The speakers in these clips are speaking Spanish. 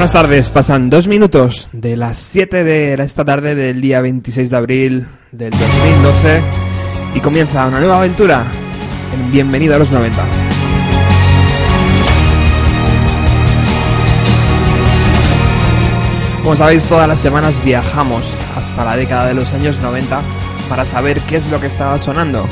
Buenas tardes, pasan dos minutos de las 7 de esta tarde del día 26 de abril del 2012 y comienza una nueva aventura en Bienvenido a los 90. Como sabéis, todas las semanas viajamos hasta la década de los años 90 para saber qué es lo que estaba sonando.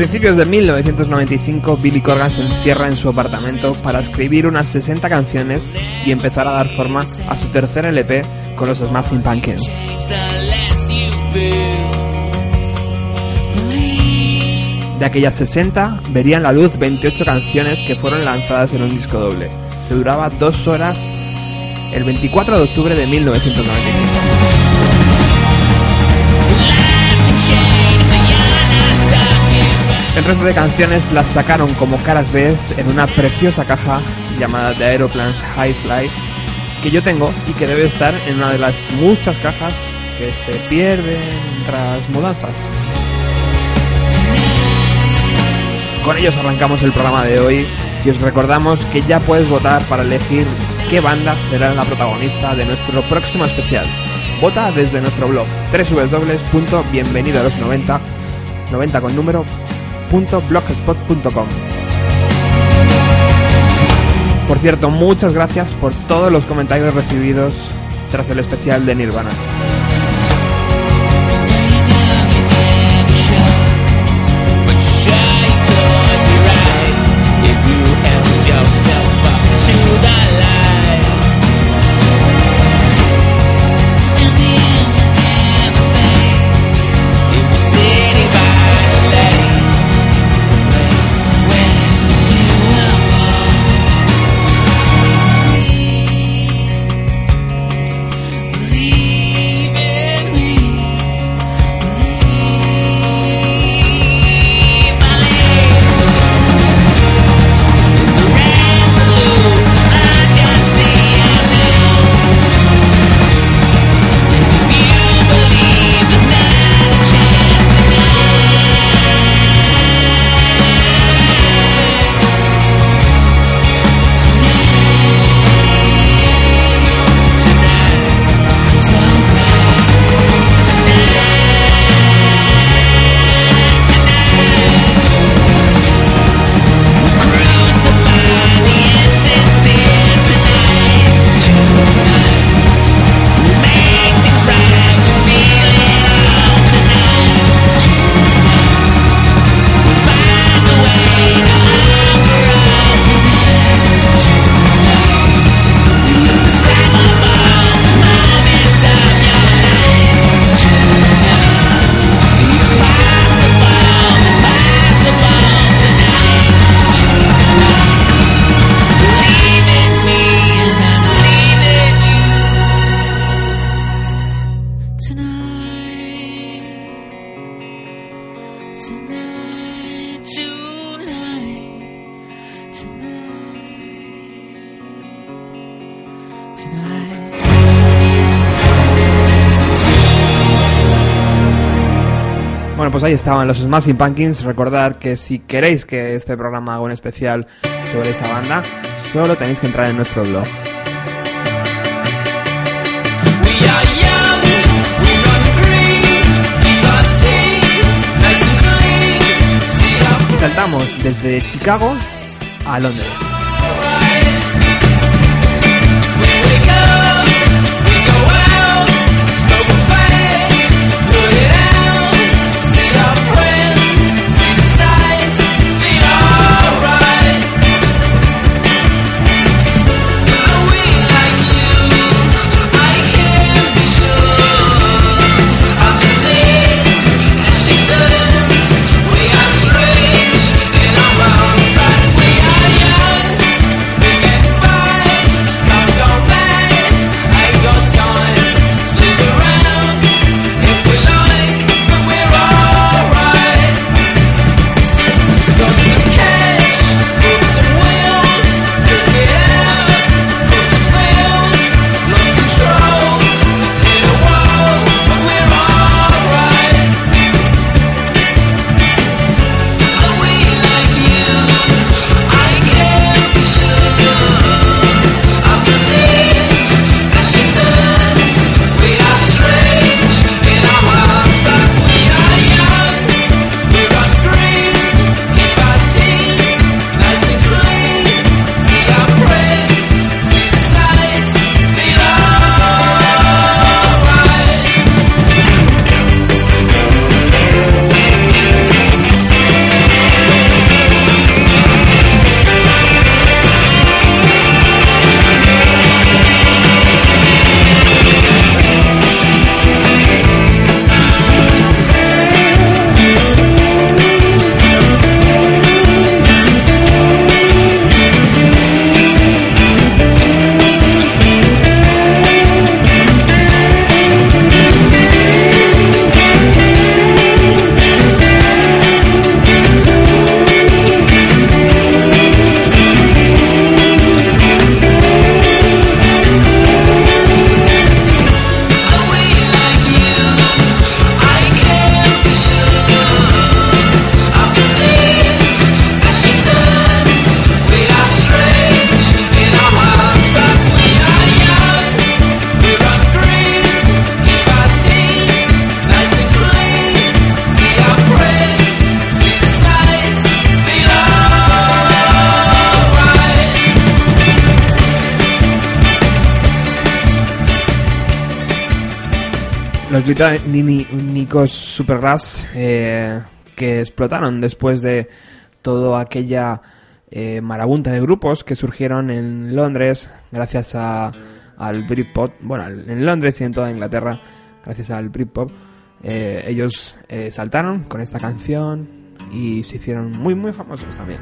Principios de 1995, Billy Corgan se encierra en su apartamento para escribir unas 60 canciones y empezar a dar forma a su tercer LP con los Smashing Pumpkins. De aquellas 60 verían la luz 28 canciones que fueron lanzadas en un disco doble, que duraba dos horas el 24 de octubre de 1995. El resto de canciones las sacaron como caras B en una preciosa caja llamada The Aeroplane High Fly que yo tengo y que debe estar en una de las muchas cajas que se pierden tras mudanzas. Con ellos arrancamos el programa de hoy y os recordamos que ya puedes votar para elegir qué banda será la protagonista de nuestro próximo especial. Vota desde nuestro blog www.bienvenido a los 90 90 con número Por cierto, muchas gracias por todos los comentarios recibidos tras el especial de Nirvana. Ahí estaban los Smashing Pumpkins. Recordad que si queréis que este programa haga un especial sobre esa banda, solo tenéis que entrar en nuestro blog. saltamos desde Chicago a Londres. Británicos Supergrass eh, que explotaron después de toda aquella eh, marabunta de grupos que surgieron en Londres gracias a, al Britpop, bueno, en Londres y en toda Inglaterra, gracias al Britpop. Eh, ellos eh, saltaron con esta canción y se hicieron muy muy famosos también.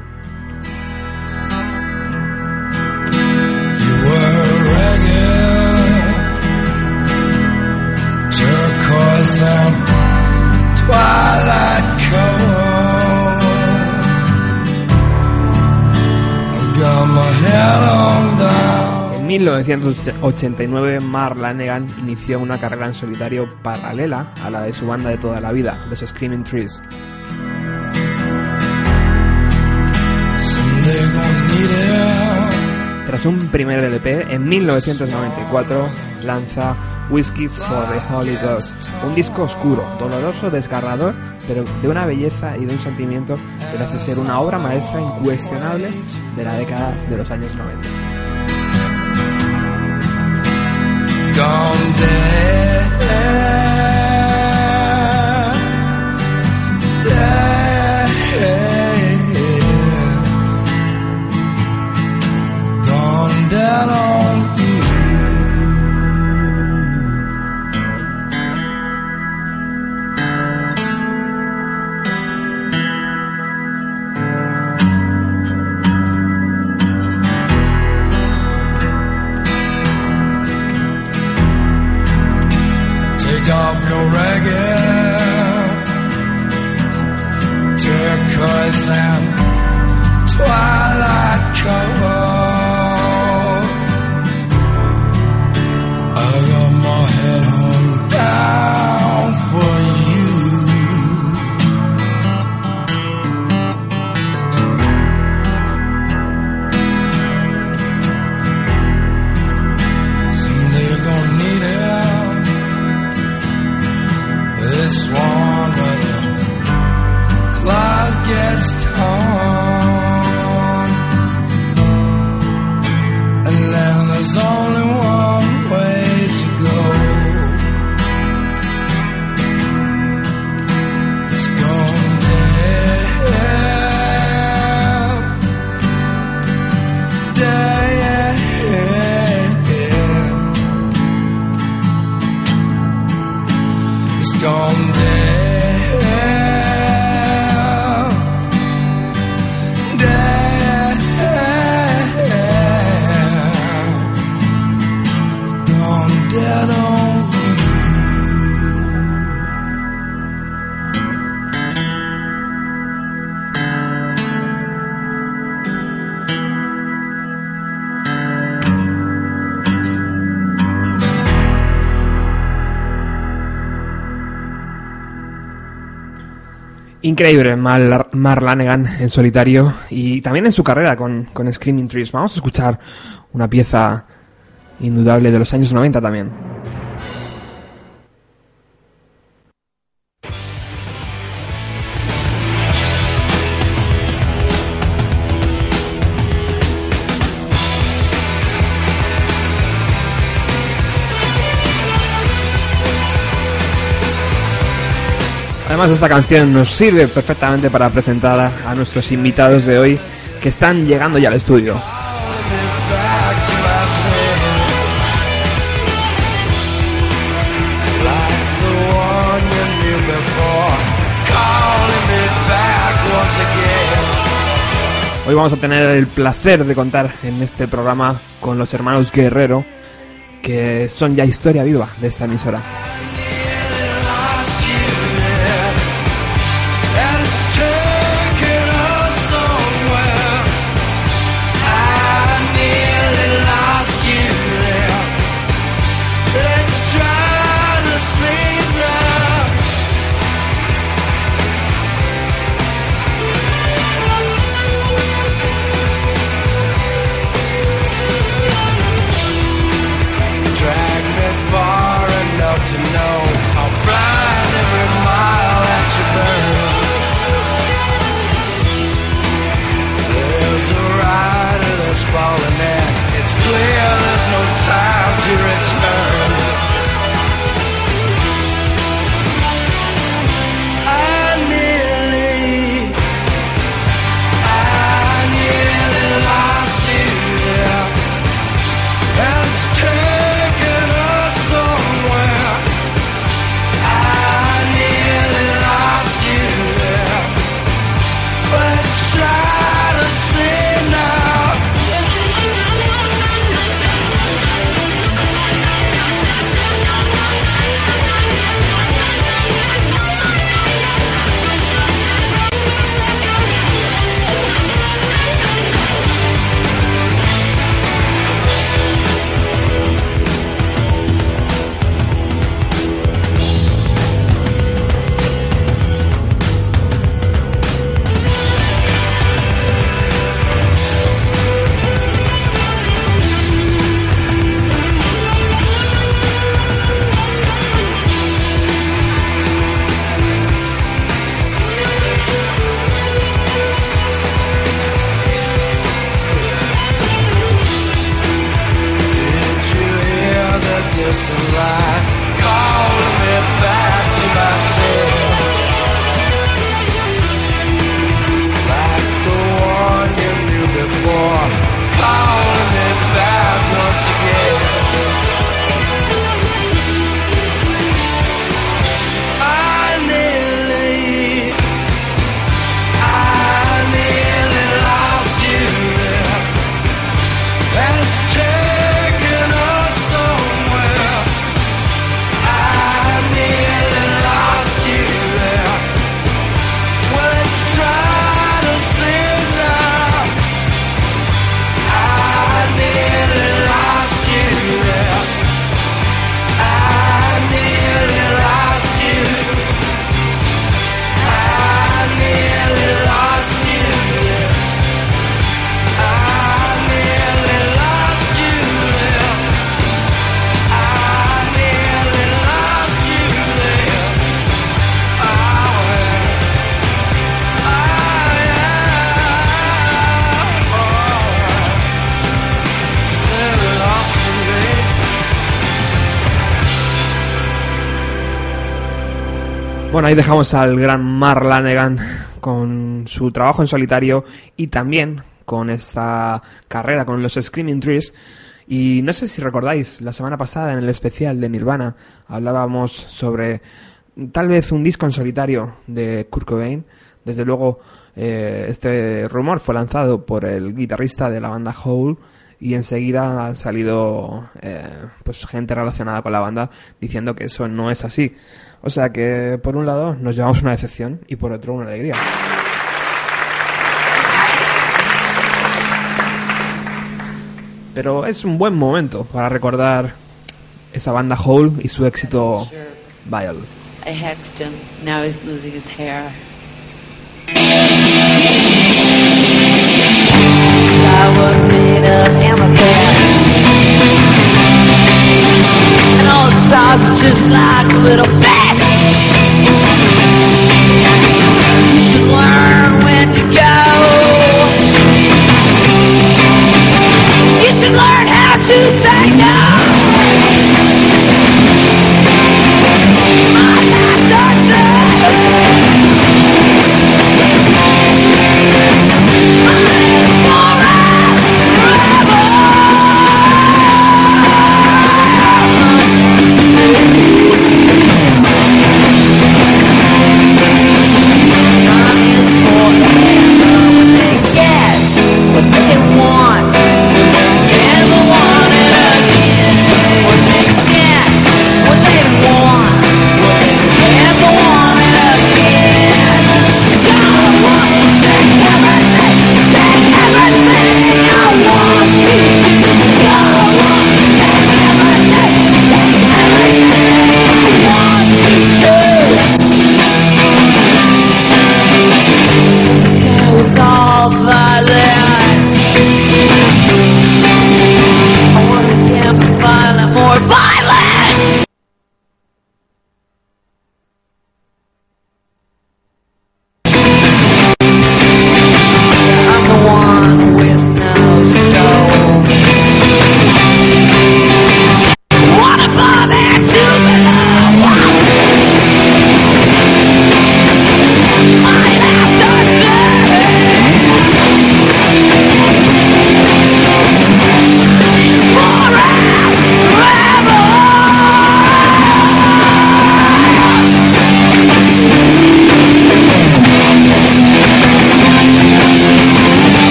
En 1989, Mark Lanegan inició una carrera en solitario paralela a la de su banda de toda la vida, los Screaming Trees. Tras un primer LP, en 1994 lanza Whiskey for the Holy Ghost, un disco oscuro, doloroso, desgarrador, pero de una belleza y de un sentimiento que hace ser una obra maestra incuestionable de la década de los años 90. Increíble, Mar, Mar Lanegan en solitario y también en su carrera con, con Screaming Trees. Vamos a escuchar una pieza indudable de los años 90 también. Además esta canción nos sirve perfectamente para presentar a nuestros invitados de hoy que están llegando ya al estudio. Hoy vamos a tener el placer de contar en este programa con los hermanos Guerrero, que son ya historia viva de esta emisora. Bueno, ahí dejamos al gran Mark Lanegan con su trabajo en solitario y también con esta carrera con los Screaming Trees. Y no sé si recordáis, la semana pasada en el especial de Nirvana hablábamos sobre tal vez un disco en solitario de Kurt Cobain. Desde luego, eh, este rumor fue lanzado por el guitarrista de la banda Hole y enseguida ha salido eh, pues gente relacionada con la banda diciendo que eso no es así. O sea que por un lado nos llevamos una decepción y por otro una alegría. Pero es un buen momento para recordar esa banda Hole y su éxito Vile. I hexed him. Now he's losing his hair. To go. You should learn how to say no.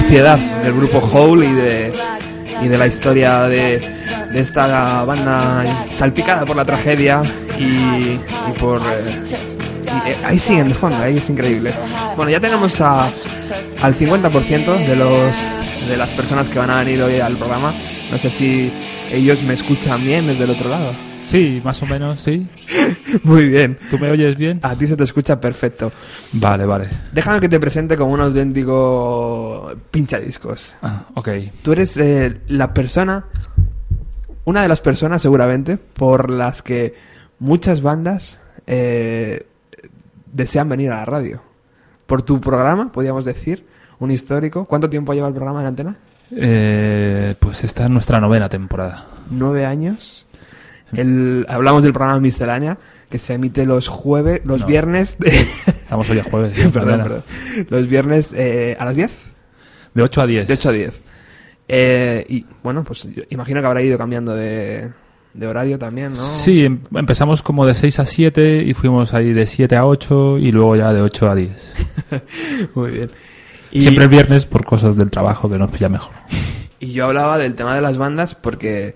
Suciedad del grupo Hole y de, y de la historia de, de esta banda salpicada por la tragedia y, por... eh, eh, ahí sí, en el fondo, ahí es increíble. Bueno, ya tenemos a, al 50% de los de las personas que van a venir hoy al programa. No sé si ellos me escuchan bien desde el otro lado. Sí, más o menos, sí. Muy bien. ¿Tú me oyes bien? A ti se te escucha perfecto. Vale, vale. Déjame que te presente como un auténtico pinchadiscos. Ah, ok. Tú eres eh, la persona, una de las personas seguramente, por las que muchas bandas eh, desean venir a la radio. Por tu programa, podríamos decir, un histórico. ¿Cuánto tiempo lleva el programa en antena? Eh, pues esta es nuestra novena temporada. Nueve años. El, hablamos del programa Miscelánea, que se emite los jueves, los No. viernes, de- Estamos hoy a jueves. perdón, perdón. los viernes eh, a las 10. De 8 a 10. De 8 a 10. Eh, y bueno, pues yo imagino que habrá ido cambiando de, de horario también, ¿no? Sí, em- empezamos como de 6 a 7 y fuimos ahí de 7 a 8 y luego ya de 8 a 10. Muy bien. Y, Siempre el viernes por cosas del trabajo que nos pilla mejor. y yo hablaba del tema de las bandas porque,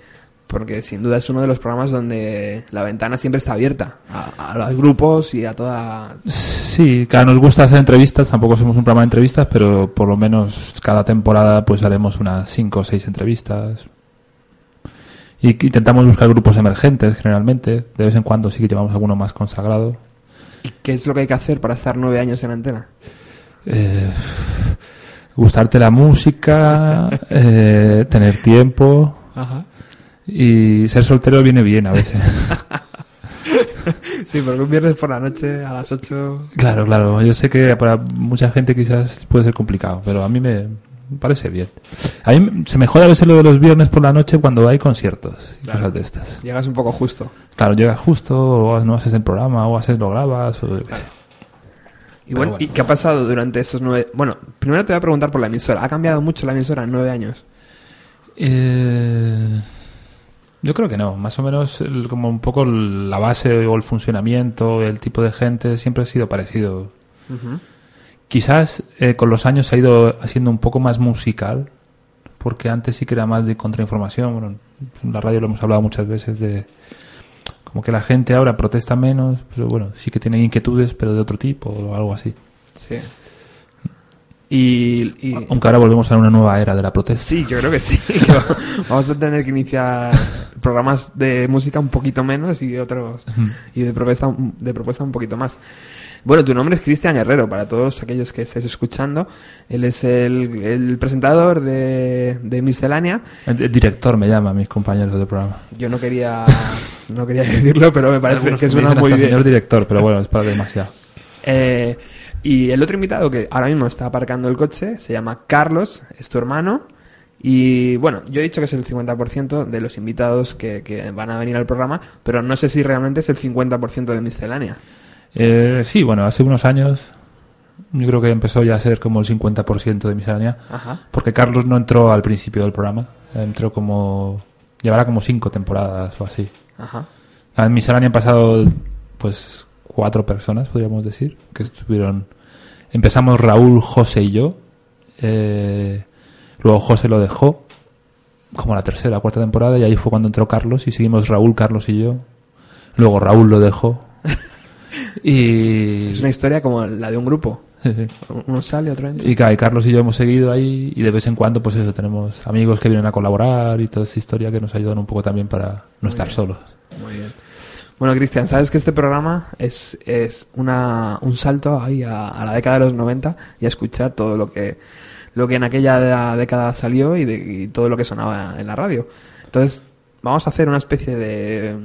porque sin duda es uno de los programas donde la ventana siempre está abierta a, a los grupos y a toda... Sí, claro, nos gusta hacer entrevistas, tampoco somos un programa de entrevistas, pero por lo menos cada temporada pues haremos unas 5 o 6 entrevistas. Y intentamos buscar grupos emergentes generalmente, de vez en cuando sí que llevamos alguno más consagrado. ¿Y qué es lo que hay que hacer para estar nueve años en antena? Eh, gustarte la música, eh, tener tiempo Ajá. Y ser soltero viene bien a veces. Sí, porque un viernes por la noche a las 8... Claro, claro. Yo sé que para mucha gente quizás puede ser complicado, pero a mí me parece bien. A mí se me jode a veces lo de los viernes por la noche cuando hay conciertos y Claro. cosas de estas. Llegas un poco justo. Claro, llegas justo, o no haces el programa, o haces lo grabas. O... Y Pero bueno, bueno. ¿y qué ha pasado durante estos nueve...? Bueno, primero te voy a preguntar por la emisora. ¿Ha cambiado mucho la emisora en nueve años? Eh, yo creo que no. Más o menos el- como un poco la base o el funcionamiento, el tipo de gente siempre ha sido parecido. Quizás eh, con los años se ha ido haciendo un poco más musical, porque antes sí que era más de contrainformación. Bueno, en la radio lo hemos hablado muchas veces de como que la gente ahora protesta menos, pero bueno, sí que tiene inquietudes, pero de otro tipo o algo así. Sí. Y, y- Aunque ahora volvemos a una nueva era de la protesta. sí, yo creo que sí. que va- vamos a tener que iniciar programas de música un poquito menos y otros y de propuesta de propuesta un poquito más. Bueno, tu nombre es Cristian Herrero, para todos aquellos que estáis escuchando. Él es el, el presentador de, de Miscelánea. El, el director me llama, mis compañeros del programa. Yo no quería, no quería decirlo, pero me parece Algunos que suena muy bien. señor director, pero bueno, es para demasiado. Eh, y el otro invitado que ahora mismo está aparcando el coche se llama Carlos, es tu hermano. Y bueno, yo he dicho que es el 50% de los invitados que, que van a venir al programa, pero no sé si realmente es el 50% de miscelánea. Eh, sí, bueno, hace unos años yo creo que empezó ya a ser como el 50% de miscelánea, Ajá. porque Carlos no entró al principio del programa, entró como... llevará como cinco temporadas o así. Ajá. En miscelánea han pasado pues cuatro personas, podríamos decir, que estuvieron... Empezamos Raúl, José y yo, eh, luego José lo dejó, como la tercera cuarta temporada, y ahí fue cuando entró Carlos, y seguimos Raúl, Carlos y yo. Luego Raúl lo dejó. y... Es una historia como la de un grupo. Uno sale, otro entra. Y, claro, y Carlos y yo hemos seguido ahí y de vez en cuando pues eso tenemos amigos que vienen a colaborar y toda esa historia que nos ayudan un poco también para no estar bien. solos. Muy bien. Bueno, Cristian, sabes que este programa es, es una, un salto ahí a, a la década de los 90 y a escuchar todo lo que, lo que en aquella década salió y, de, y todo lo que sonaba en la radio. Entonces, vamos a hacer una especie de,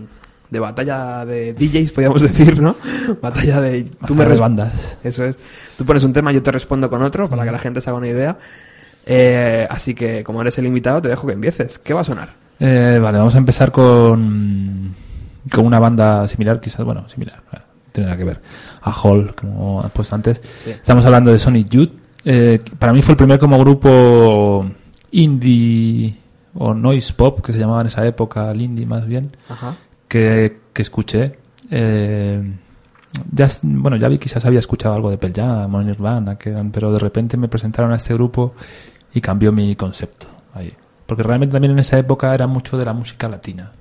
de batalla de DJs, podríamos decir, ¿no? Batalla de... Tú me de bandas. Eso es. Tú pones un tema, yo te respondo con otro para que la gente se haga una idea. Eh, así que, como eres el invitado, te dejo que empieces. ¿Qué va a sonar? Eh, vale, vamos a empezar con, con una banda similar, quizás, bueno, similar, nada que ver. A Hall, como has puesto antes. Sí. Estamos hablando de Sonic Youth. Eh, para mí fue el primer como grupo indie o noise pop, que se llamaba en esa época, el indie más bien, Ajá. que, que escuché. Eh, ya, bueno, ya vi quizás había escuchado algo de Pearl Jam Nirvana, que eran, pero de repente me presentaron a este grupo y cambió mi concepto ahí. Porque realmente también en esa época era mucho de la música latina,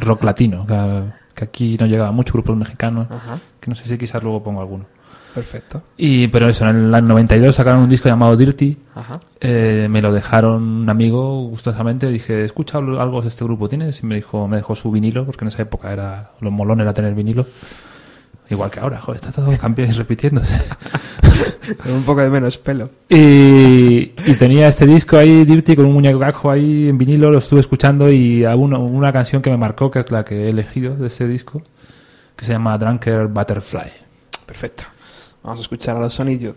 rock latino, que, que aquí no llegaba mucho grupos mexicanos, Ajá. que no sé si quizás luego pongo alguno. Perfecto. Y, pero eso, en el 92 sacaron un disco llamado Dirty, Ajá. eh, me lo dejaron un amigo gustosamente. Dije, escucha algo de este grupo, ¿tienes? Y me dijo, me dejó su vinilo, porque en esa época era lo molón era tener vinilo. Igual que ahora, joder, está todo cambiando y repitiéndose. Con un poco de menos pelo. y, y tenía este disco ahí, Dirty, con un muñeco ahí en vinilo, lo estuve escuchando y a uno- una canción que me marcó, que es la que he elegido de este disco, que se llama Drunker Butterfly. Perfecto. Vamos a escuchar a los Sonic Youth.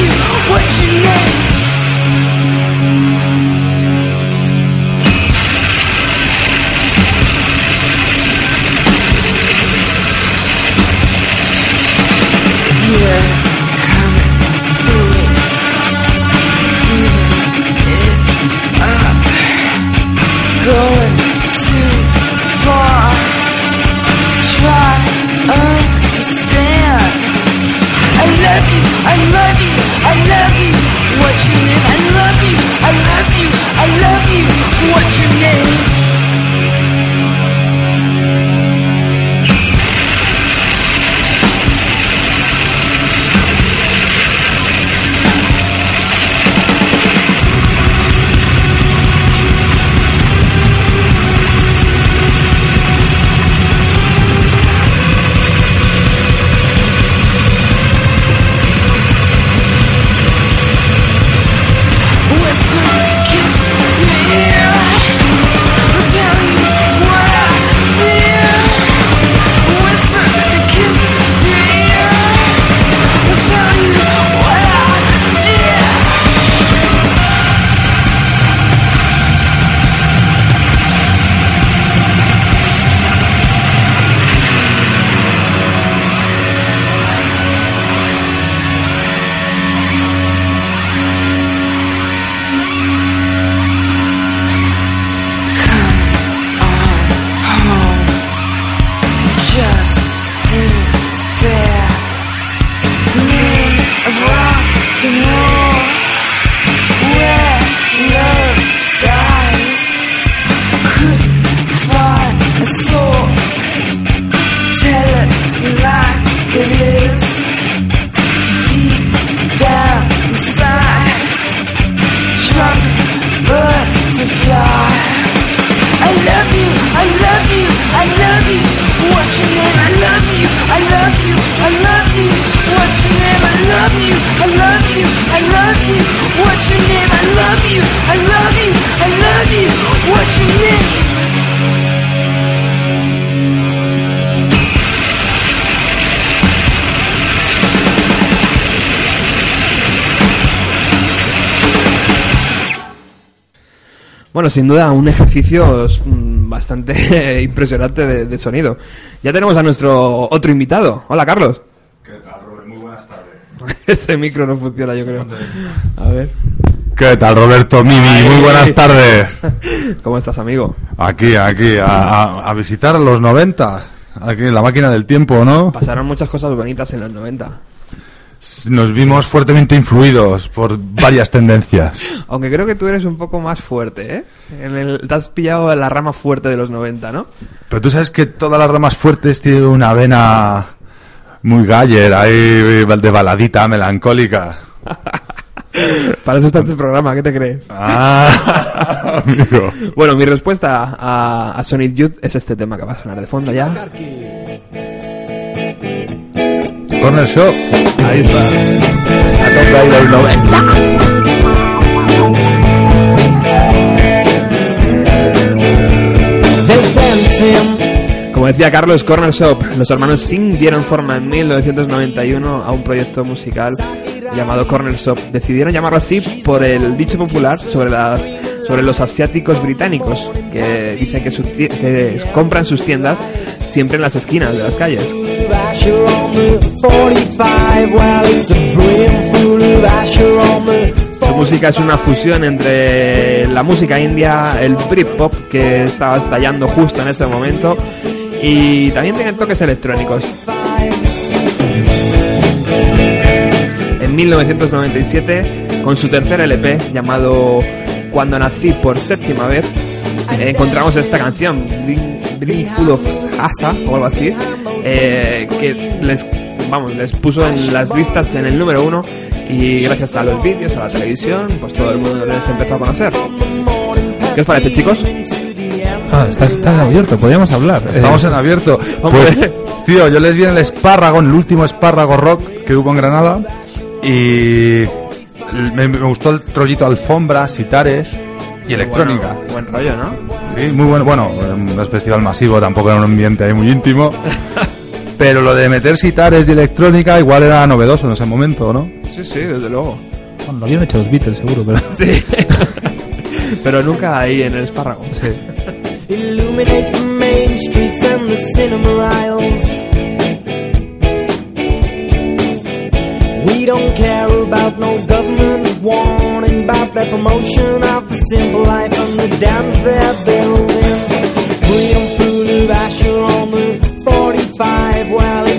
I love you. What's your name? I love you, I love you, I love you. What's your name? Bueno, sin duda, un ejercicio mm, bastante impresionante de sonido. Ya tenemos a nuestro otro invitado. Hola, Carlos. ¿Qué tal, Robert? Muy buenas tardes. Ese micro no funciona, yo creo. A ver. ¿Qué tal, Roberto Mimi? Ay. Muy buenas tardes. ¿Cómo estás, amigo? Aquí, aquí, a, a- a visitar los 90. Aquí en la máquina del tiempo, ¿no? Pasaron muchas cosas bonitas en los 90. Nos vimos fuertemente influidos por varias tendencias. Aunque creo que tú eres un poco más fuerte, ¿eh? En el, te has pillado la rama fuerte de los 90, ¿no? Pero tú sabes que todas las ramas fuertes tienen una vena muy galler, ahí de baladita melancólica. Para eso está este programa, ¿qué te crees? Ah, amigo. Bueno, mi respuesta a, a Sonic Youth es este tema que va a sonar de fondo ya. Corner Shop. Ahí está. A tope de los 90. Decía Carlos, Corner Shop. Los hermanos Singh dieron forma en 1991 a un proyecto musical llamado Corner Shop. Decidieron llamarlo así por el dicho popular sobre los asiáticos británicos que dicen que, que compran sus tiendas siempre en las esquinas de las calles. Asher on the 45, well, it's a brim full of Asher on the Su música es una fusión entre la música india, el Britpop que estaba estallando justo en ese momento y también tiene toques electrónicos. En 1997, con su tercer LP llamado Cuando nací por séptima vez, eh, encontramos esta canción, Bring Full of Asa o algo así, eh, que les, vamos, les puso en las listas en el número uno y gracias a los vídeos, a la televisión, pues todo el mundo les empezó a conocer. ¿Qué os parece, chicos? Ah, estás, estás abierto, podríamos hablar. Estamos Eh, en abierto. hombre. Pues, tío, yo les vi en el espárrago, en el último espárrago rock que hubo en Granada. Y me, me gustó el rollito alfombra, sitares y electrónica. Bueno, buen rollo, ¿no? Sí, muy bueno. Bueno, no es festival masivo, tampoco era un ambiente ahí muy íntimo. Pero lo de meter sitares y electrónica igual era novedoso en ese momento, ¿no? Sí, sí, desde luego. bueno, lo habían hecho los Beatles, seguro, pero... Sí. Pero nunca ahí en el espárrago. Illuminate the main streets and the cinema aisles. We don't care about no government warning about the promotion of the simple life and the dams they're building. Brim full of Asher on the 45. Well,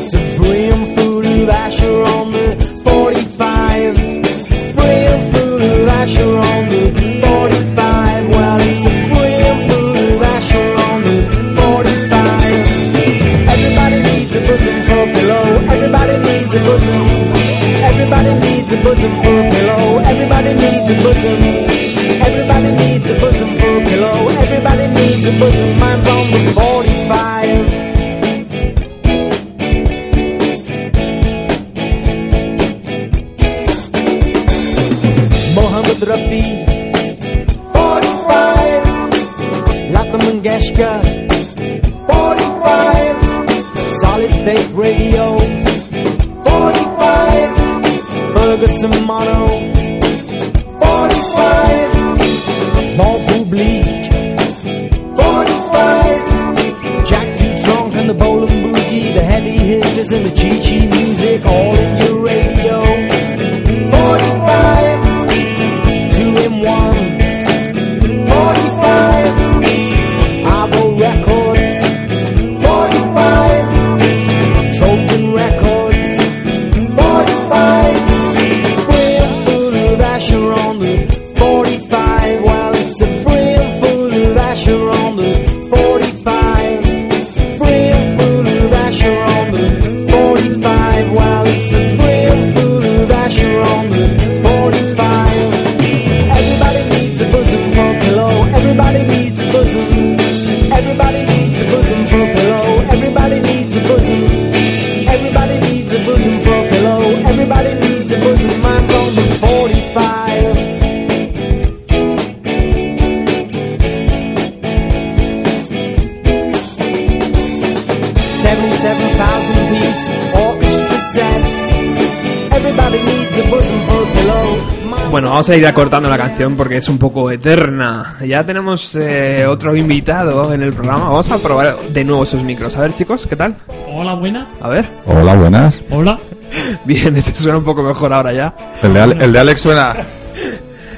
a ir acortando la canción porque es un poco eterna. Ya tenemos eh, otro invitado en el programa. Vamos a probar de nuevo esos micros. A ver, chicos, ¿qué tal? Hola, buena. A ver. Hola, buenas. Hola. Bien, ese suena un poco mejor ahora ya. El de, Ale- el de Alex suena...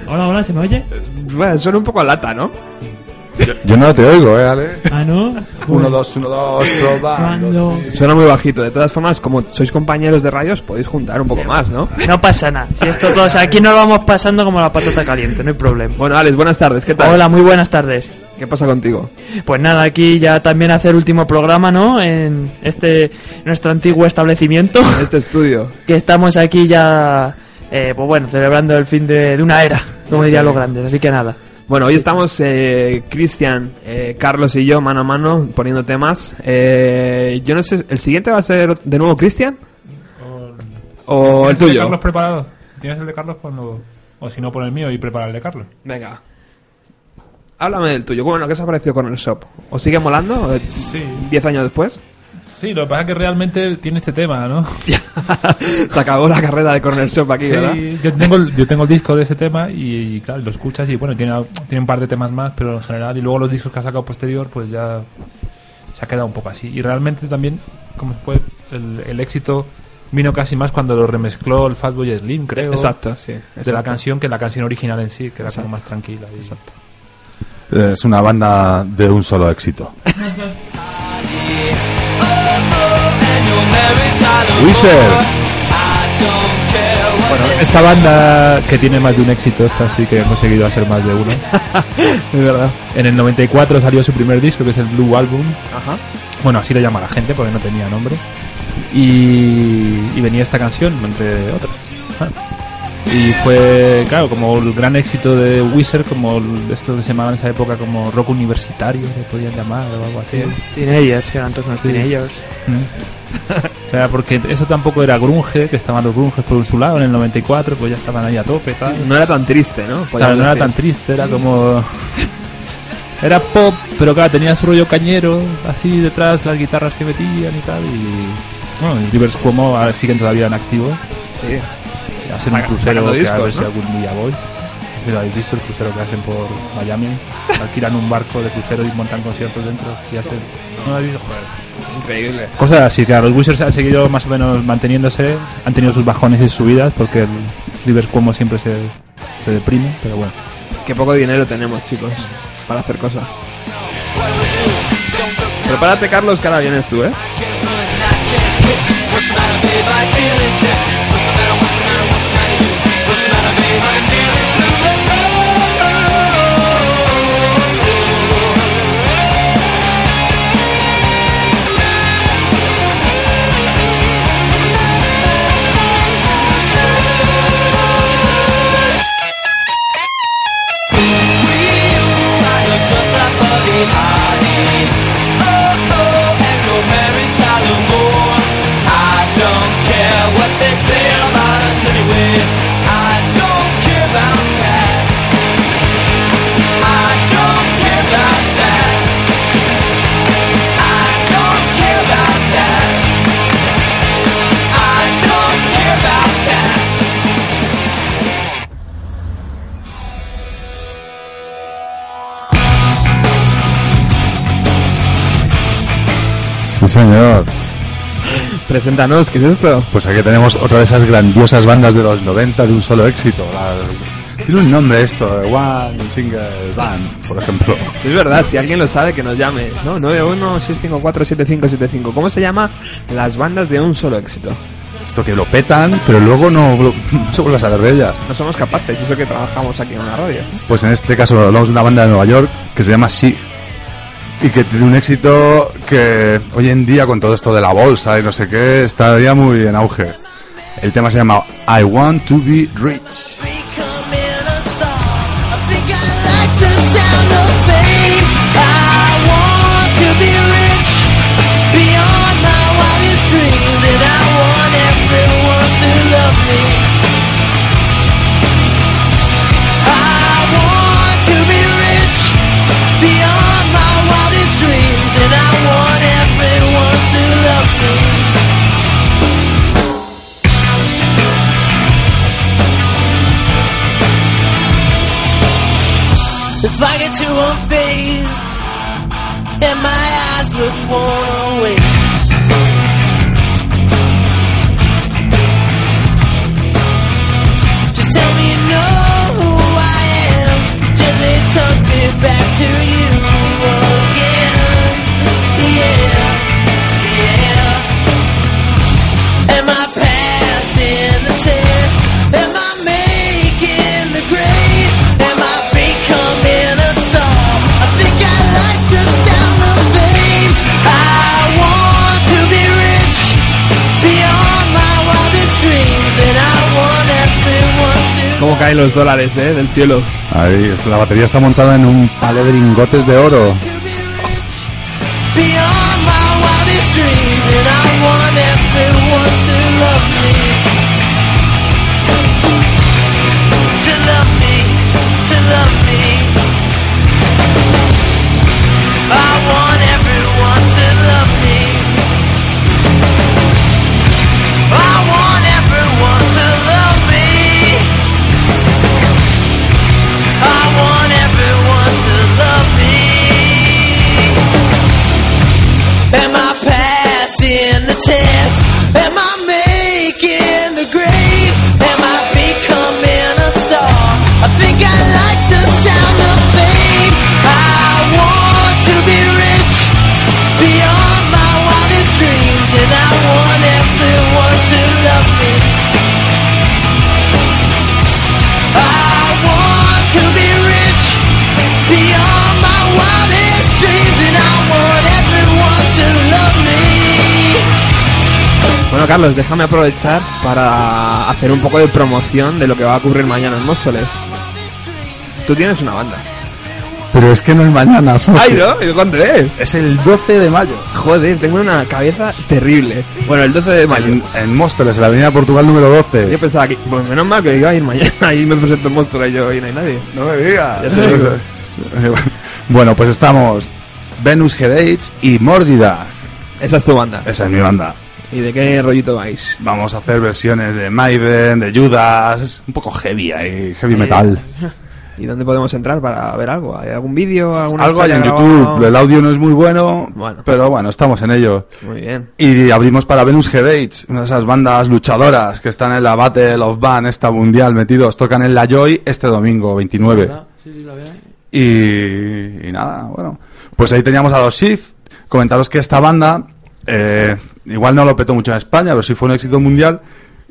Hola, hola, ¿se me oye? Bueno, suena un poco a lata, ¿no? Yo no te oigo, ¿eh, Ale? Ah, no. Uno, dos, uno, dos, probando. Sí. Suena muy bajito. De todas formas, como sois compañeros de radios, podéis juntar un poco más, ¿no? No pasa nada. Si esto todos aquí nos vamos pasando como la patata caliente, no hay problema. Bueno, Alex, buenas tardes. ¿Qué tal? Hola, muy buenas tardes. ¿Qué pasa contigo? Pues nada, aquí ya también hacer último programa, ¿no? En este nuestro antiguo establecimiento, En este estudio. que estamos aquí ya, eh, pues bueno, celebrando el fin de, de una era, como dirían los grandes. Así que nada. Bueno, hoy estamos eh, Cristian, eh, Carlos y yo mano a mano poniendo temas. Eh, yo no sé, ¿el siguiente va a ser de nuevo Cristian? ¿O el ¿Tienes de tuyo? Carlos preparado? Si tienes el de Carlos, ponlo. O si no, pon el mío y prepara el de Carlos. Venga. Háblame del tuyo. Bueno, ¿qué se ha parecido con el shop? ¿Os sigue molando? Sí. ¿Diez años después? Sí, lo que pasa es que realmente tiene este tema, ¿no? se acabó la carrera de Corner Shop aquí, ¿verdad? Sí, yo tengo, el- yo tengo el disco de ese tema y, claro, lo escuchas y bueno, tiene, tiene un par de temas más, pero en general, y luego los discos que ha sacado posterior, pues ya se ha quedado un poco así. Y realmente también, como fue el, el éxito, vino casi más cuando lo remezcló el Fatboy Slim, creo. Exacto, sí. De la exacto. canción que la canción original en sí, que era Exacto. como más tranquila. y- Exacto. Es una banda de un solo éxito. Wizard. Bueno, esta banda que tiene más de un éxito, esta sí que ha conseguido hacer más de uno. Es verdad. En el 94 salió su primer disco, que es el Blue Album. Ajá. Bueno, así lo llama la gente porque no tenía nombre. Y, y venía esta canción, entre otras. Ah. Y fue, claro, como el gran éxito de Wizard, como esto que se llamaba en esa época como rock universitario, le podían llamar o algo así. Teenagers, que eran todos unos Sí. teenagers. Mm. o sea, porque eso tampoco era grunge, que estaban los grunges por su lado en el 94, pues ya estaban ahí a tope. Tal. No era tan triste, ¿no? Claro, no era tan triste, era como... Era pop, pero claro, tenía su rollo cañero, así detrás, las guitarras que metían y tal, y... Bueno, y Rivers Cuomo ahora siguen todavía en activo, Sí. hacen Saca- un crucero que a ver algún día voy. Pero habéis visto el crucero que hacen por Miami, alquilan un barco de crucero y montan conciertos dentro y hacen... ¿No lo habéis visto? Joder. Increíble. Cosas así, claro, los Wizards han seguido más o menos manteniéndose, han tenido sus bajones y subidas, porque el Rivers Cuomo siempre se, se deprime, pero bueno. Qué poco dinero tenemos, chicos, para hacer cosas. Prepárate, Carlos, que ahora vienes tú, ¿eh? Sí, señor. Preséntanos, ¿qué es esto? Pues aquí tenemos otra de esas grandiosas bandas de los 90 de un solo éxito. La- Tiene un nombre esto, eh, One Single Band, por ejemplo. Es verdad, si alguien lo sabe, que nos llame. ¿no? 916547575. ¿Cómo se llama? Las bandas de un solo éxito. Esto que lo petan, pero luego no, no se vuelve a saber de ellas. No somos capaces, eso que trabajamos aquí en una radio. Pues en este caso hablamos de una banda de Nueva York que se llama Shift y que tiene un éxito que hoy en día con todo esto de la bolsa y no sé qué estaría muy en auge. El tema se llama I Want to Be Rich. Unfazed and my eyes look worn away. Just tell me you know who I am. Gently tuck me back to you ¿Cómo caen los dólares, eh? Del cielo. Ahí, esto, la batería está montada en un palé de lingotes de oro. Bueno, Carlos, déjame aprovechar para hacer un poco de promoción de lo que va a ocurrir mañana en Móstoles. Tú tienes una banda. Pero es que no es mañana, socio. ¡Ay, no! ¿Y ¿Cuándo es? Es el 12 de mayo. Joder, tengo una cabeza terrible. Bueno, el 12 de mayo. En, en Móstoles, en la avenida Portugal número 12. Yo pensaba que, pues menos mal que iba a ir mañana y me presento en Móstoles y yo y no hay nadie. No me digas. Bueno, pues estamos Venus Headaches y Mórdida. Esa es tu banda. Esa es mi banda. ¿Y de qué rollito vais? Vamos a hacer versiones de Maiden, de Judas, un poco heavy ahí, heavy metal. ¿Y dónde podemos entrar para ver algo? ¿Hay algún vídeo? Algo hay en YouTube, el audio no es muy bueno, Bueno. pero bueno, estamos en ello. Muy bien. Y abrimos para Venus Headaches, una de esas bandas luchadoras que están en la Battle of Band, esta mundial metidos, tocan en la Joy este domingo 29. Sí, sí, la. Y, y nada, bueno. Pues ahí teníamos a los Shift. Comentaros que esta banda, eh, igual no lo petó mucho en España, pero sí fue un éxito mundial.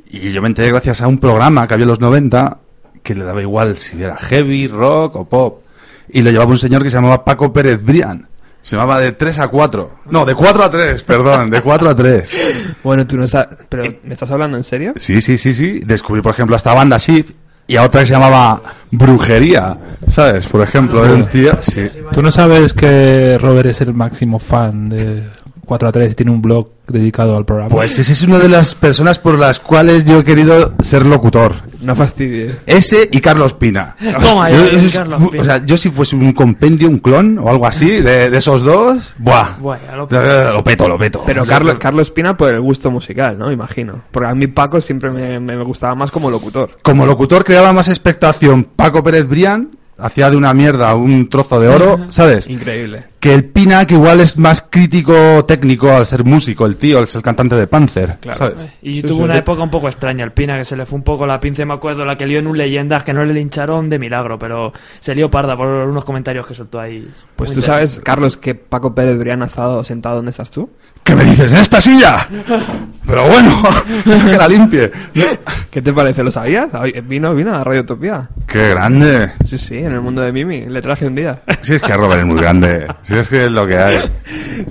Y yo me enteré gracias a un programa que había en los 90 que le daba igual si era heavy, rock o pop. Y lo llevaba un señor que se llamaba Paco Pérez Brian. Se llamaba de 3 a 4. No, de 4 a 3, perdón, de 4 a 3. Bueno, tú no sabes... ¿Pero me estás hablando en serio? Sí, sí, sí, sí. Descubrí, por ejemplo, a esta banda Shift y a otra que se llamaba Brujería. ¿Sabes? Por ejemplo, era un tío. Sí. ¿Tú no sabes que Robert es el máximo fan de 4 a 3 y tiene un blog dedicado al programa? Pues ese es una de las personas por las cuales yo he querido ser locutor. No fastidies. Ese y Carlos Pina. Toma Yo- Carlos Pina. O sea, yo si fuese un compendio, un clon o algo así de, de esos dos, ¡buah! Buah, Lo peto, lo peto. Pero Carlos, Carlos Pina por el gusto musical, ¿no? Imagino. Porque a mí Paco siempre me, me gustaba más como locutor. Como locutor creaba más expectación Paco Pérez Brián, hacía de una mierda un trozo de oro, ¿sabes? Increíble. Que el Pina, que igual es más crítico técnico al ser músico, el tío, es el cantante de Panzer, Claro. ¿sabes? Y Sí, tuvo sí. una época un poco extraña, el Pina, que se le fue un poco la pinza, me acuerdo, la que lió en un Leyendas, que no le lincharon de milagro, pero se lió parda por unos comentarios que soltó ahí. Pues Muy tú sabes, Carlos, que Paco Pérez Brián ha estado sentado donde estás tú. ¿Qué me dices? ¿En esta silla? Pero bueno, que la limpie. ¿Qué te parece? ¿Lo sabías? Vino, vino a Radio Utopía. ¡Qué grande! Sí, sí, en el mundo de Mimi. Le traje un día. Si es que Robert es muy grande. Si es que es lo que hay.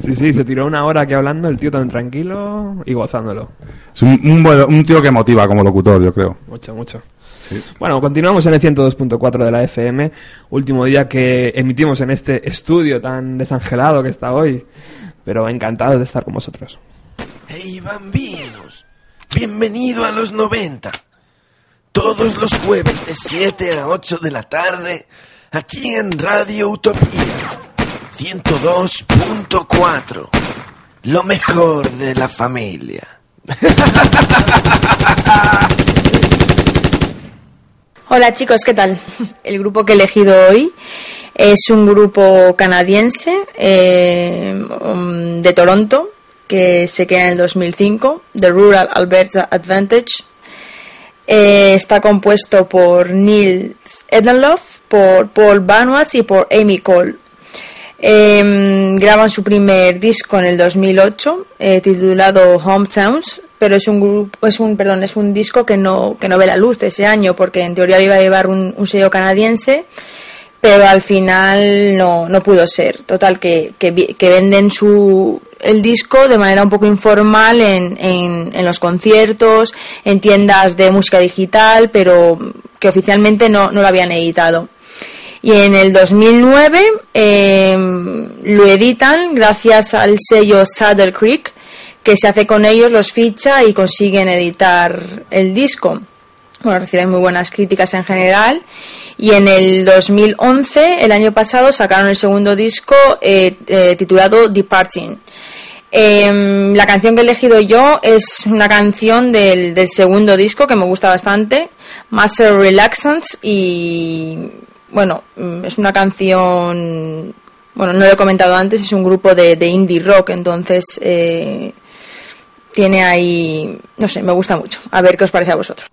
Sí, sí, se tiró una hora aquí hablando, el tío tan tranquilo y gozándolo. Es un, un un tío que motiva como locutor, yo creo. Mucho, mucho. Bueno, continuamos en el 102.4 de la FM, último día que emitimos en este estudio tan desangelado que está hoy, pero encantado de estar con vosotros. Hey bambinos, bienvenido a los 90. Todos los jueves de 7 a 8 de la tarde, aquí en Radio Utopía 102.4. Lo mejor de la familia. Hola chicos, ¿qué tal? El grupo que he elegido hoy es un grupo canadiense eh, um, de Toronto que se crea en el 2005, The Rural Alberta Advantage. Eh, está compuesto por Neil Edenloff, por Paul Banois y por Amy Cole. Eh, graban su primer disco en el 2008 eh, titulado Hometowns pero es un grupo es un perdón es un disco que no que no ve la luz ese año porque en teoría iba a llevar un, un sello canadiense pero al final no, no pudo ser. Total que, que, que venden su el disco de manera un poco informal en, en, en los conciertos en tiendas de música digital pero que oficialmente no, no lo habían editado y en el 2009 eh, lo editan gracias al sello Saddle Creek, que se hace con ellos, los ficha y consiguen editar el disco. Bueno, reciben muy buenas críticas en general. Y en el 2011, el año pasado, sacaron el segundo disco eh, eh, titulado Departing. Em, la canción que he elegido yo es una canción del, del segundo disco que me gusta bastante, Master Relaxants, y bueno, mm, es una canción, bueno, no lo he comentado antes, es un grupo de, de indie rock, entonces eh, tiene ahí, no sé, me gusta mucho. A ver qué os parece a vosotros.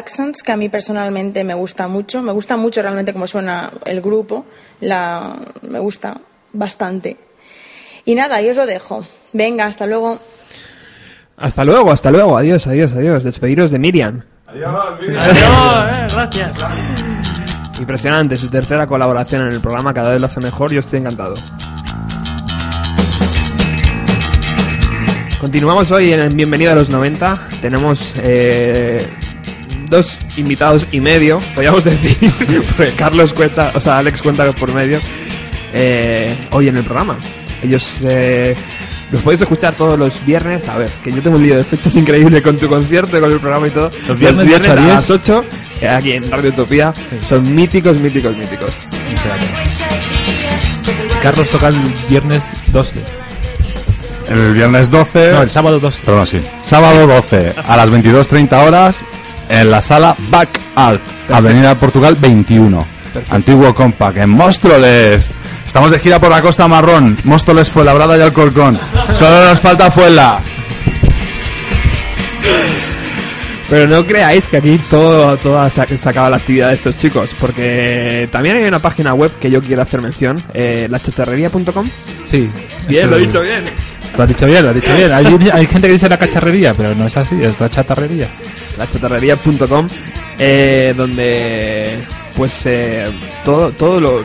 Relaxants que a mí personalmente me gusta mucho. Me gusta mucho realmente cómo suena el grupo. La, me gusta bastante. Y nada, yo os lo dejo. Venga, hasta luego. Hasta luego, hasta luego. Adiós, adiós, adiós. Despediros de Miriam. Adiós, eh, gracias. Impresionante, su tercera colaboración en el programa. Cada vez lo hace mejor. Yo estoy encantado. Continuamos hoy en Bienvenido a los 90. Tenemos eh, dos invitados y medio, podríamos decir, porque Carlos cuenta, o sea, Alex cuenta por medio, eh, hoy en el programa. Ellos eh, los podéis escuchar todos los viernes. A ver, que yo tengo un lío de fechas increíble con tu concierto, con el programa y todo. Los viernes de ocho a las 8, eh, aquí en Radio Utopía, son míticos, míticos, míticos. Carlos toca el viernes 12. El viernes 12. No, el sábado 12. Perdón, sí. Sábado 12 a las 22.30 horas en la sala Back Art, Avenida Portugal 21. Antiguo Compact, en Móstoles. Estamos de gira por la Costa Marrón. Móstoles, Fuenlabrada y Alcorcón. Solo nos falta Fuenla. Pero no creáis que aquí todo, toda se, acaba la actividad de estos chicos, porque también hay una página web que yo quiero hacer mención, eh, lachatarrería.com. Sí. Bien, lo he dicho bien. Lo has dicho bien, lo has dicho bien. Hay, hay gente que dice la cacharrería, pero no es así, es la chatarrería. lachatarrería.com eh, donde pues eh, todo todo lo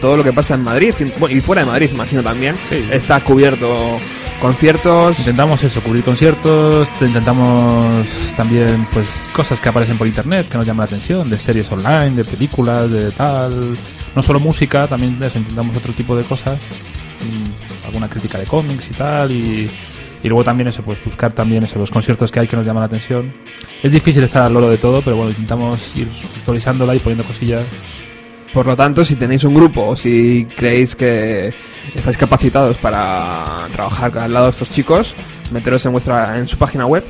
todo lo que pasa en Madrid y- fuera de Madrid imagino también Sí. está cubierto conciertos Intentamos eso, cubrir conciertos, te- intentamos también pues cosas que aparecen por internet que nos llaman la atención, de series online, de películas, de tal, no solo música, también eso, intentamos otro tipo de cosas, mm, alguna crítica de cómics y tal y, y luego también eso, pues buscar también eso, los conciertos que hay que nos llaman la atención. Es difícil estar al loro de todo, pero bueno, intentamos ir actualizándola y poniendo cosillas Por lo tanto, si tenéis un grupo o si creéis que estáis capacitados para trabajar al lado de estos chicos, meteros en vuestra en su página web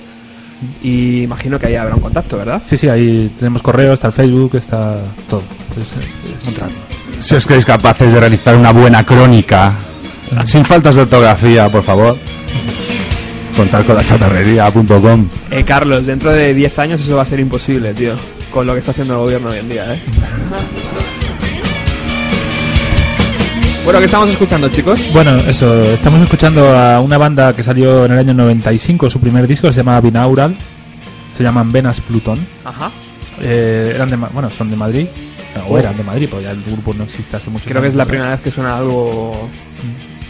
y imagino que ahí habrá un contacto, ¿verdad? Sí, sí, ahí tenemos correo, está el Facebook, está todo. Es, es encontrarlo. Si os creéis capaces de realizar una buena crónica, sin faltas de ortografía, por favor, contar con la chatarrería.com. Eh, Carlos, dentro de 10 años eso va a ser imposible, tío, con lo que está haciendo el gobierno hoy en día, ¿eh? bueno, ¿qué estamos escuchando, chicos? Bueno, eso, estamos escuchando a una banda que salió en el año 95, su primer disco se llama Binaural, se llaman Venas Plutón. Ajá. Eh, eran de, Ma- bueno, son de Madrid, o eran de Madrid, porque ya el grupo no existe hace mucho Creo que es la primera vez que suena algo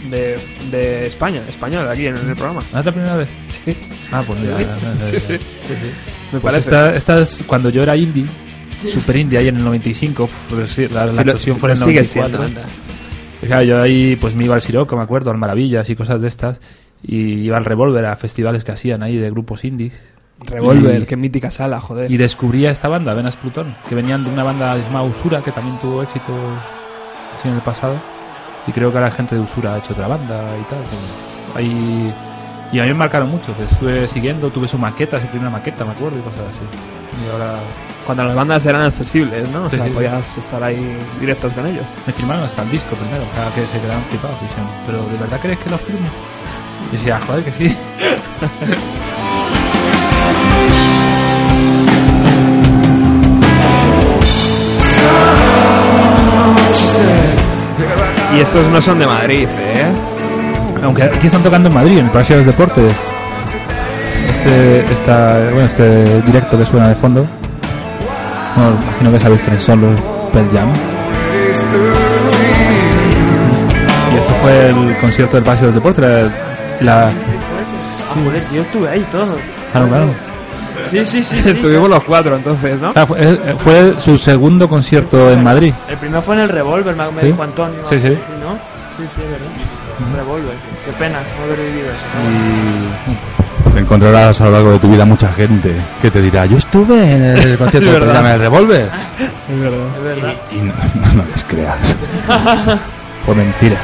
de, de España, español, aquí en el programa. ¿Ah, ¿Es la primera vez? Sí, Ah, pues sí, sí. Me Pues parece. esta, esta es cuando yo era indie, super indie, ahí en el 95, uf, pues sí, la, la lo- fue en el lo sigue 94. siendo, anda. Y claro, yo ahí pues me iba al Siroco, me acuerdo, al Maravillas y cosas de estas, y iba al Revolver a festivales que hacían ahí de grupos indies. Revolver, Y- qué mítica sala, joder. Y descubrí a esta banda, Venas Plutón, que venían de una banda llamada Usura, que también tuvo éxito así en el pasado. Y creo que ahora gente de Usura ha hecho otra banda y tal. ahí- y a mí me marcaron mucho, que estuve siguiendo, tuve su maqueta, su primera maqueta, me acuerdo, y cosas así. Y ahora Cuando las bandas eran accesibles, ¿no? O Sí, sea, sí. podías estar ahí directos con ellos. me firmaron hasta el disco primero, cada que se quedaban flipados. Dicen, pero ¿de verdad crees que lo firme? Y decía, joder, que sí. Y estos no son de Madrid, ¿eh? Aunque aquí están tocando en Madrid, en el Palacio de los Deportes. Este, esta, bueno, este directo que suena de fondo. Bueno, imagino que sabéis quiénes son los Pearl Jam. Y esto fue el concierto del Palacio de los Deportes. La, la- Ah, joder, yo estuve ahí todo. claro, claro. Sí, sí, sí. sí. Estuvimos los cuatro entonces, ¿no? Ah, fue, eh, fue su segundo concierto en Madrid. El primero fue en el Revolver, me, me ¿Sí? dijo Antonio. Sí, sí. ¿no? Sí, sí, es verdad. Revolver. Qué pena no haber vivido eso. ¿no? Y Encontrarás a lo largo de tu vida mucha gente que te dirá, yo estuve en el concierto de verdad. Pearl Jam en el Revolver. Es verdad. Es verdad. Y no, no les creas. fue mentira.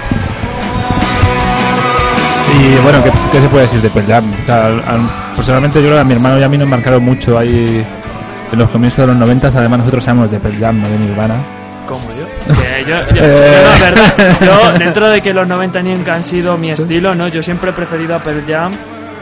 Y bueno, ¿qué, qué se puede decir de Pearl Jam? O sea, al- al- personalmente yo creo que a mi hermano y a mí nos marcaron mucho ahí en los comienzos de los 90, además nosotros sabemos de Pearl Jam, no de Nirvana. Como yo. Que yo, yo- Eh. no, verdad. Yo, dentro de que los 90 nunca han sido mi estilo, ¿no? Yo siempre he preferido a Pearl Jam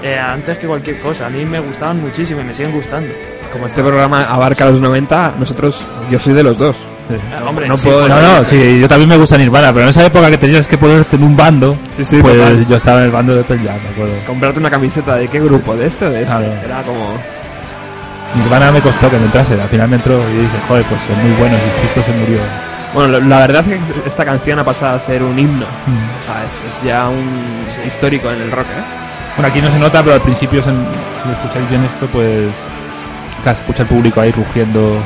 eh, antes que cualquier cosa. A mí me gustaban muchísimo y me siguen gustando. Como este programa abarca los 90, nosotros, yo soy de los dos. Hombre, No sí, puedo- No, no, sí, yo también me gusta Nirvana, pero en esa época que tenías que ponerte en un bando, Sí, sí, pues total. yo estaba en el bando de Pearl Jam, me acuerdo. Comprarte una camiseta de qué grupo, de este o de este. Claro. Era como. Nirvana me costó que me entrase, al final me entró y dije, joder, pues es muy bueno y justo se murió. Bueno, la verdad es que esta canción ha pasado a ser un himno. O sea, es, es ya un histórico en el rock, ¿eh? Bueno, aquí no se nota, pero al principio, si lo escucháis bien esto, pues se escucha el público ahí rugiendo,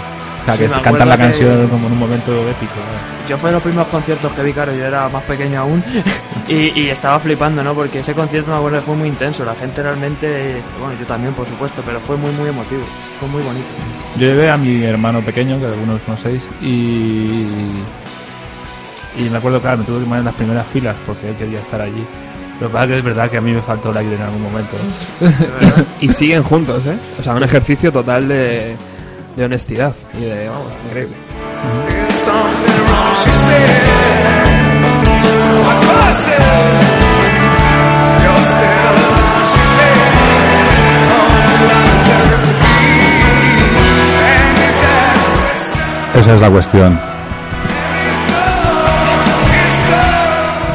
sea, Sí, que cantan la que- canción como en un momento épico. ¿no? Yo fue de los primeros conciertos que vi, claro, yo era más pequeño aún y, y estaba flipando, ¿no? Porque ese concierto me acuerdo que fue muy intenso, la gente realmente, bueno, yo también por supuesto, pero fue muy muy emotivo, fue muy bonito. Yo llevé a mi hermano pequeño, que algunos conocéis, y, y me acuerdo, claro, me tuve que poner en las primeras filas porque él quería estar allí. Lo que pasa es que es verdad que a mí me faltó el aire en algún momento. Y siguen juntos, ¿eh? O sea, un ejercicio total de, de honestidad y de, vamos, increíble. Esa es la cuestión.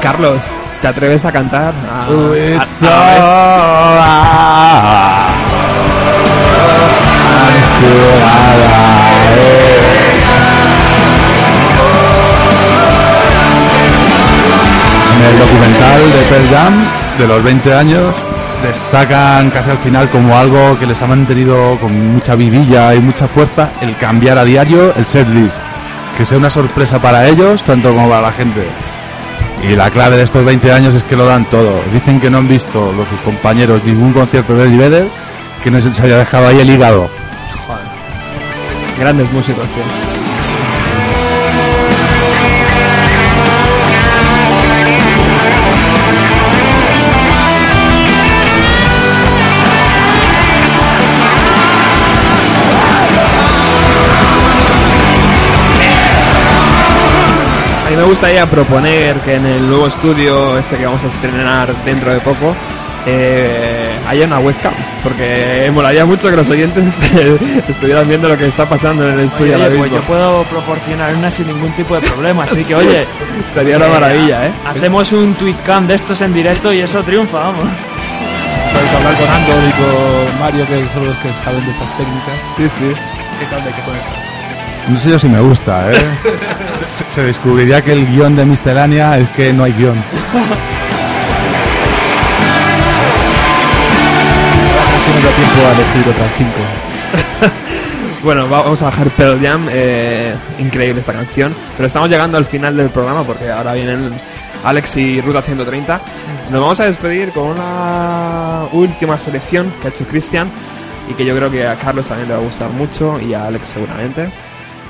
Carlos, ¿te atreves a cantar? A, En el documental de Pearl Jam, de los 20 años, destacan casi al final como algo que les ha mantenido con mucha vidilla y mucha fuerza el cambiar a diario el setlist. Que sea una sorpresa para ellos, tanto como para la gente. Y la clave de estos 20 años es que lo dan todo. Dicen que no han visto los sus compañeros ningún concierto de Eddie Vedder que no se haya dejado ahí el hígado. Grandes músicos, tío. A mí me gustaría proponer que en el nuevo estudio, este que vamos a estrenar dentro de poco, eh, haya una webcam, porque molaría mucho que los oyentes estuvieran viendo lo que está pasando en el estudio Oye, ahora pues yo puedo proporcionar una sin ningún tipo de problema, así que oye, Sería una eh, maravilla, ¿eh? Hacemos un tweetcam de estos en directo y eso triunfa, vamos. Que hablar con Andor y con Mario, que son los que saben de esas técnicas. Sí, sí. ¿Qué tal hay que poner? No sé yo si me gusta, ¿eh? se, se descubriría que el guion de Miscelánea es que no hay guion. Da tiempo a elegir otras cinco. Bueno, va- vamos a bajar Pearl Jam, eh, increíble esta canción, pero estamos llegando al final del programa porque ahora vienen Alex y Ruta 130. Nos vamos a despedir con una última selección que ha hecho Cristian y que yo creo que a Carlos también le va a gustar mucho y a Alex seguramente.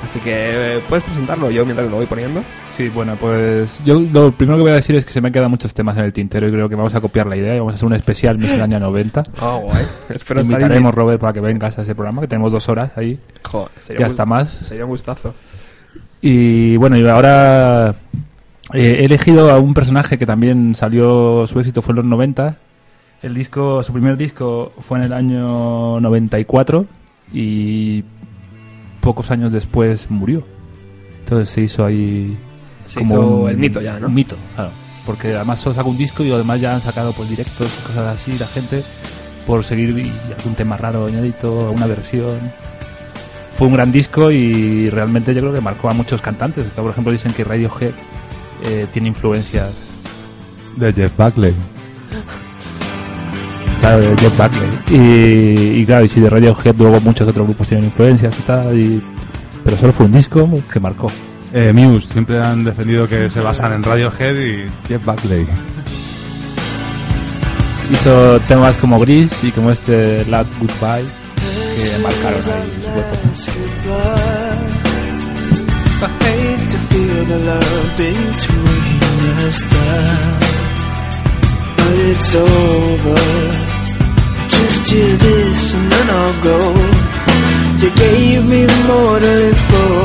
Así que eh, puedes presentarlo yo mientras lo voy poniendo. Sí, bueno, pues yo lo primero que voy a decir es que se me han quedado muchos temas en el tintero y creo que vamos a copiar la idea y vamos a hacer un especial Miscelánea 90. Oh, guay. Espero estar Invitaremos, Robert, para que vengas a ese programa, que tenemos dos horas ahí, Joder, sería ya un está gust- más. Sería un gustazo. Y bueno, y ahora eh, he elegido a un personaje que también salió, su éxito fue en los 90. El disco, su primer disco fue en el año 94 y pocos años después murió. Entonces se hizo ahí Se hizo el mito ya, ¿no? Un mito, claro. Porque además solo sacó un disco y además ya han sacado pues directos y cosas así la gente por seguir y algún tema raro inédito, una versión. Fue un gran disco y realmente yo creo que marcó a muchos cantantes. Por ejemplo, dicen que Radiohead eh, tiene influencias De Jeff Buckley. Claro, de Jeff Buckley. Y, y claro, y si de Radiohead luego muchos otros grupos tienen influencias y tal. y- pero solo fue un disco que marcó. Eh, Muse, siempre han defendido que se basan en Radiohead y Jeff Buckley. Hizo temas como Gris y como este Last Goodbye que marcaron ahí su época. I hate to feel the love between us down, but it's over. Just hear this and then I'll go. You gave me more to live for,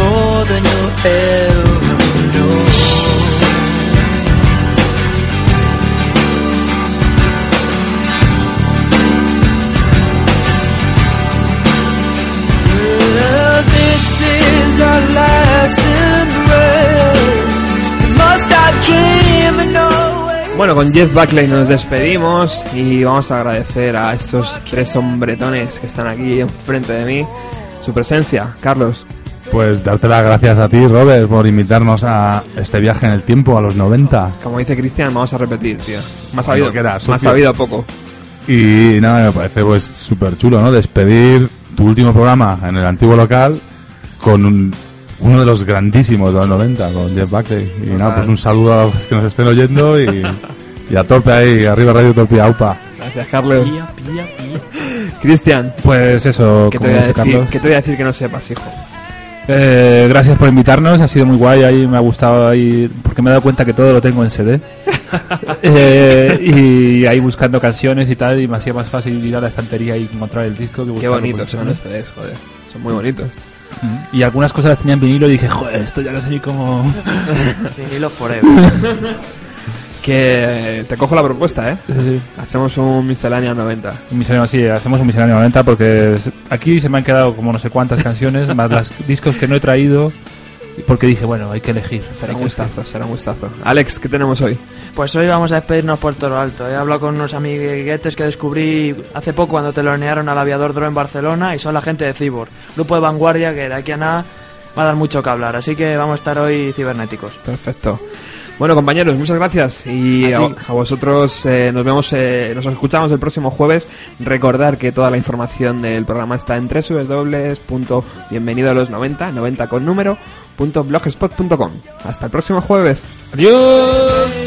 more than you'll ever know. Well, this is our last embrace. Must I dream way? Bueno, con Jeff Buckley nos despedimos y vamos a agradecer a estos tres hombretones que están aquí enfrente de mí su presencia. Carlos, Pues darte las gracias a ti, Robert, por invitarnos a este viaje en el tiempo, a los 90. como dice Cristian, vamos a repetir, tío. Más sabido, quieras, más sabido poco. Y nada, me parece pues súper chulo, ¿no? Despedir tu último programa en el antiguo local con un- uno de los grandísimos de los 90, con Jeff Buckley. Y nada, pues un saludo a los que nos estén oyendo y, y a tope ahí, arriba Radio Utopía, aupa. Gracias, Carlos. Pilla, pilla, pilla. Cristian, Pues eso, ¿qué te, voy a decir, Carlos. ¿qué te voy a decir que no sepas, hijo? Eh, gracias por invitarnos, ha sido muy guay, ahí me ha gustado ahí, porque me he dado cuenta que todo lo tengo en CD. Eh, y ahí buscando canciones y tal, y me hacía más fácil ir a la estantería y encontrar el disco. Que Qué bonitos son internet. estos, joder. Son muy bonitos. Y algunas cosas las tenía en vinilo y dije, joder, esto ya no sé ni cómo... Vinilo forever. Que te cojo la propuesta, ¿eh? Hacemos un miscelánea 90. Un misceláneo, sí, hacemos un misceláneo 90 porque aquí se me han quedado como no sé cuántas canciones, más los discos que no he traído, porque dije, bueno, hay que elegir. Será un gustazo, será un gustazo. Alex, ¿qué tenemos hoy? Pues hoy vamos a despedirnos por Toro Alto. He hablado con unos amiguetes que descubrí hace poco cuando telonearon al aviador Dro en Barcelona y son la gente de Cibor, grupo de vanguardia que de aquí a nada va a dar mucho que hablar. Así que vamos a estar hoy cibernéticos. Perfecto. Bueno, compañeros, muchas gracias. Y A a, ti. a vosotros eh, nos vemos, eh, nos escuchamos el próximo jueves. Recordar que toda la información del programa está en www.bienvenido a los 90, 90 con número, punto blogspot punto com. Hasta el próximo jueves. ¡Adiós!